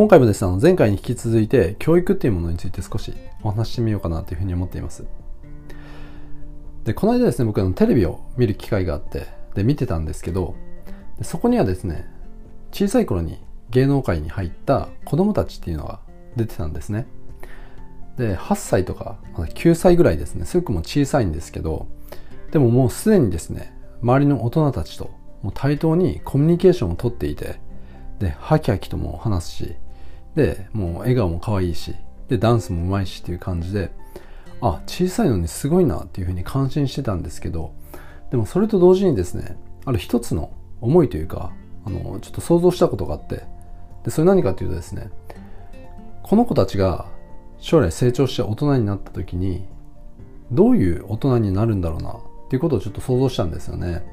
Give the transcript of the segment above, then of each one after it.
今回もですね、前回に引き続いて教育っていうものについて少しお話ししてみようかなというふうに思っています。で、この間ですね、僕のテレビを見る機会があって、で、見てたんですけど、そこにはですね、小さい頃に芸能界に入った子供たちっていうのが出てたんですね。で、8歳とか、まだ9歳ぐらいですね、すごくも小さいんですけど、でももうすでにですね、周りの大人たちともう対等にコミュニケーションをとっていて、で、ハキハキとも話すし、で、もう笑顔も可愛いし、で、ダンスも上手いしっていう感じで、あ、小さいのにすごいなっていうふうに感心してたんですけど、でもそれと同時にですね、ある一つの思いというか、あの、ちょっと想像したことがあって、で、それ何かというとですね、この子たちが将来成長して大人になった時に、どういう大人になるんだろうなっていうことをちょっと想像したんですよね。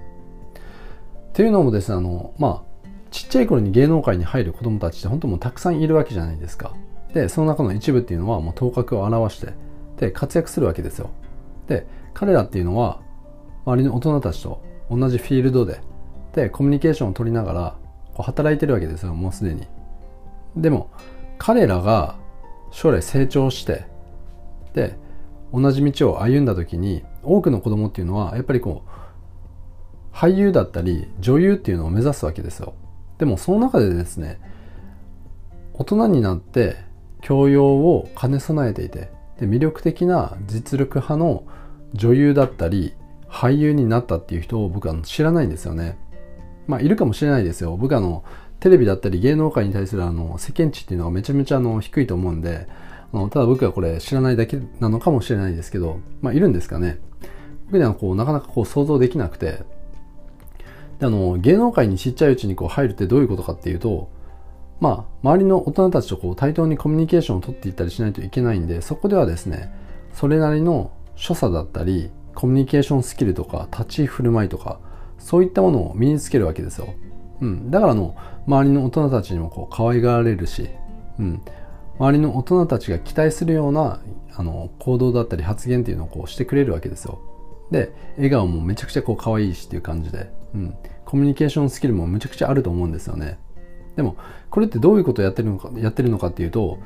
っていうのもですね、あの、まあ、ちっちゃい頃に芸能界に入る子供たちって本当もうたくさんいるわけじゃないですか。で、その中の一部っていうのはもう頭角を表して、で、活躍するわけですよ。で、彼らっていうのは、周りの大人たちと同じフィールドで、で、コミュニケーションを取りながら、こう働いてるわけですよ、もうすでに。でも、彼らが将来成長して、で、同じ道を歩んだ時に、多くの子供っていうのは、やっぱりこう、俳優だったり女優っていうのを目指すわけですよ。でもその中でですね、大人になって教養を兼ね備えていて、で魅力的な実力派の女優だったり俳優になったっていう人を僕は知らないんですよね。まあいるかもしれないですよ。僕あのテレビだったり芸能界に対するあの世間値っていうのはめちゃめちゃあの低いと思うんで、あのただ僕はこれ知らないだけなのかもしれないですけど、まあいるんですかね。僕にはこうなかなかこう想像できなくて、であの芸能界にちっちゃいうちにこう入るってどういうことかっていうとまあ周りの大人たちとこう対等にコミュニケーションを取っていったりしないといけないんでそこではですねそれなりの所作だったりコミュニケーションスキルとか立ち振る舞いとかそういったものを身につけるわけですよ、うん、だからの周りの大人たちにもこう可愛がられるし、うん、周りの大人たちが期待するようなあの行動だったり発言っていうのをこうしてくれるわけですよ。で笑顔もめちゃくちゃこう可愛いしっていう感じで、うん、コミュニケーションスキルもめちゃくちゃあると思うんですよね。でもこれってどういうことをやってるのかやってるのかっていうと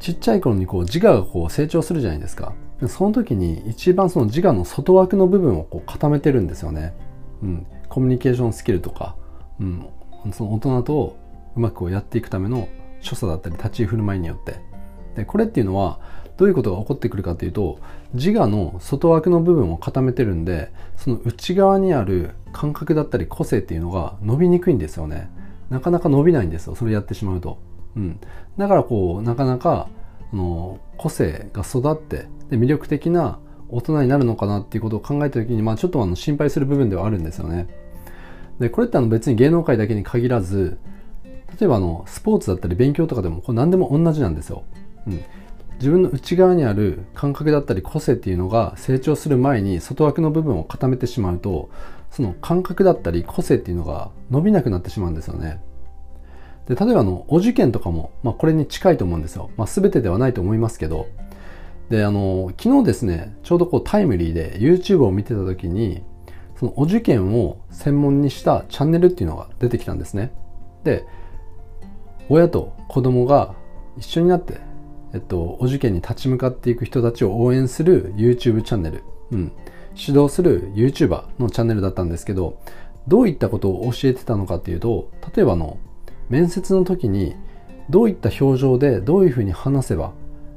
ちっちゃい頃にこう自我がこう成長するじゃないですか。その時に一番その自我の外枠の部分をこう固めてるんですよね、うん、コミュニケーションスキルとか、うん、その大人とうまくこうやっていくための所作だったり立ち居振る舞いによって。でこれっていうのはどういうことが起こってくるかというと自我の外枠の部分を固めてるんでその内側にある感覚だったり個性っていうのが伸びにくいんですよね。なかなか伸びないんですよ。それやってしまうと、うん、だからこうなかなかの個性が育ってで魅力的な大人になるのかなっていうことを考えた時に、まあ、ちょっとあの心配する部分ではあるんですよね。でこれってあの別に芸能界だけに限らず例えばあのスポーツだったり勉強とかでもこれ何でも同じなんですよ、うん、自分の内側にある感覚だったり個性っていうのが成長する前に外枠の部分を固めてしまうとその感覚だったり個性っていうのが伸びなくなってしまうんですよね。で例えばのお受験とかも、まあ、これに近いと思うんですよ。まあ、全てではないと思いますけどであの昨日ですねちょうどこうタイムリーで YouTube を見てた時にそのお受験を専門にしたチャンネルっていうのが出てきたんですね。で親と子供が一緒になってえっと、お受験に立ち向かっていく人たちを応援する YouTube チャンネル、うん、指導する YouTuber のチャンネルだったんですけど、どういったことを教えてたのかっていうと、例えばの、面接の時に、どういった表情でどういうふうに話せば、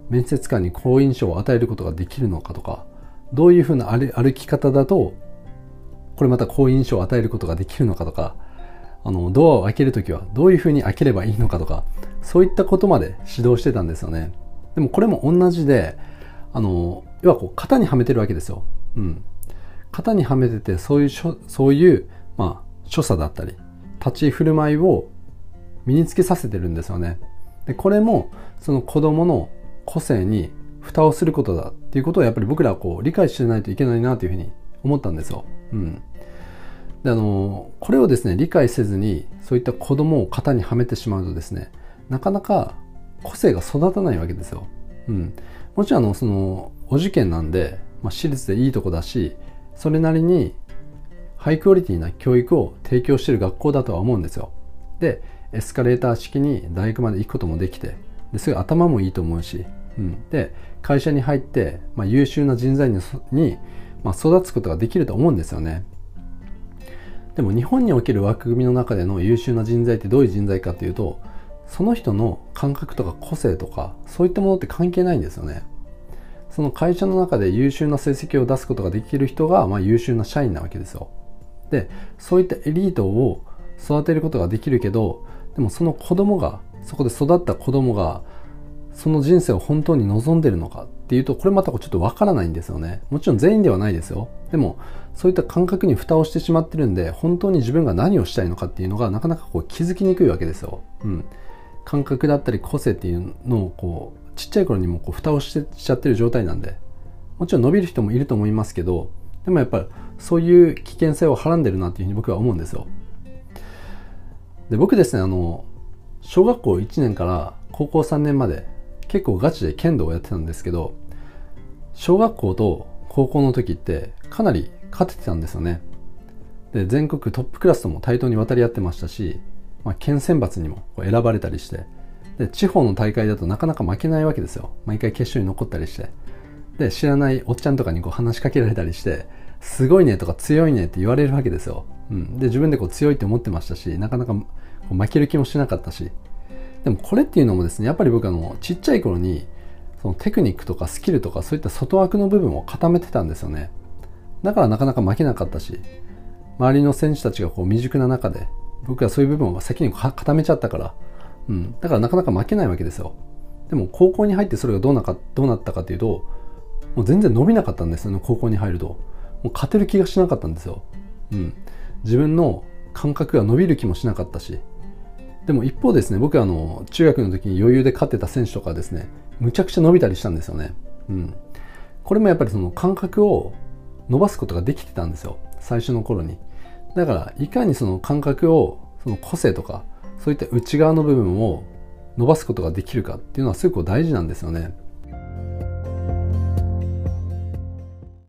面接官に好印象を与えることができるのかとか、どういうふうな歩き方だと、これまた好印象を与えることができるのかとか、あの、ドアを開けるときはどういうふうに開ければいいのかとか、そういったことまで指導してたんですよね。でもこれも同じで、あの、要はこう型にはめてるわけですよ。うん。型にはめてて、そういう、そういう、まあ、所作だったり、立ち振る舞いを身につけさせてるんですよね。で、これも、その子供の個性に蓋をすることだっていうことをやっぱり僕らはこう理解してないといけないなというふうに思ったんですよ。うん。で、あの、これをですね、理解せずに、そういった子供を型にはめてしまうとですね、なかなか個性が育たないわけですよ。うん。もちろんあの、その、お受験なんで、まあ、私立でいいとこだし、それなりにハイクオリティな教育を提供してる学校だとは思うんですよ。で、エスカレーター式に大学まで行くこともできてですごい頭もいいと思うし、うん、で会社に入って、まあ、優秀な人材にに、まあ、育つことができると思うんですよねでも日本における枠組みの中での優秀な人材ってどういう人材かというとその人の感覚とか個性とかそういったものって関係ないんですよね。その会社の中で優秀な成績を出すことができる人が、まあ、優秀な社員なわけですよ。でそういったエリートを育てることができるけどでもその子供がそこで育った子供がその人生を本当に望んでるのかっていうとこれまたちょっとわからないんですよね。もちろん全員ではないですよ。でもそういった感覚に蓋をしてしまってるんで本当に自分が何をしたいのかっていうのがなかなかこう気づきにくいわけですよ、うん、感覚だったり個性っていうのをこうちっちゃい頃にもこう蓋をしてしちゃってる状態なんでもちろん伸びる人もいると思いますけどでもやっぱりそういう危険性をはらんでるなっていうふうに僕は思うんですよ。で僕ですねあの小学校1年から高校3年まで結構ガチで剣道をやってたんですけど小学校と高校の時ってかなり勝ててたんですよね。で全国トップクラスとも対等に渡り合ってましたし、まあ、県選抜にも選ばれたりしてで地方の大会だとなかなか負けないわけですよ。毎回決勝に残ったりして。で知らないおっちゃんとかにこう話しかけられたりしてすごいねとか強いねって言われるわけですよ、うん、で自分でこう強いって思ってましたしなかなかこう負ける気もしなかったし。でもこれっていうのもですねやっぱり僕あのちっちゃい頃にそのテクニックとかスキルとかそういった外枠の部分を固めてたんですよね。だからなかなか負けなかったし周りの選手たちがこう未熟な中で僕はそういう部分を先に固めちゃったから。うん、だからなかなか負けないわけですよ。でも高校に入ってそれがどうなかどうなったかというともう全然伸びなかったんですよ。ね高校に入ると。もう勝てる気がしなかったんですよ、うん、自分の感覚が伸びる気もしなかったし。でも一方ですね僕はあの中学の時に余裕で勝ってた選手とかですねむちゃくちゃ伸びたりしたんですよね、うん、これもやっぱりその感覚を伸ばすことができてたんですよ。最初の頃に。だからいかにその感覚をその個性とかそういった内側の部分を伸ばすことができるかっていうのはすごく大事なんですよね。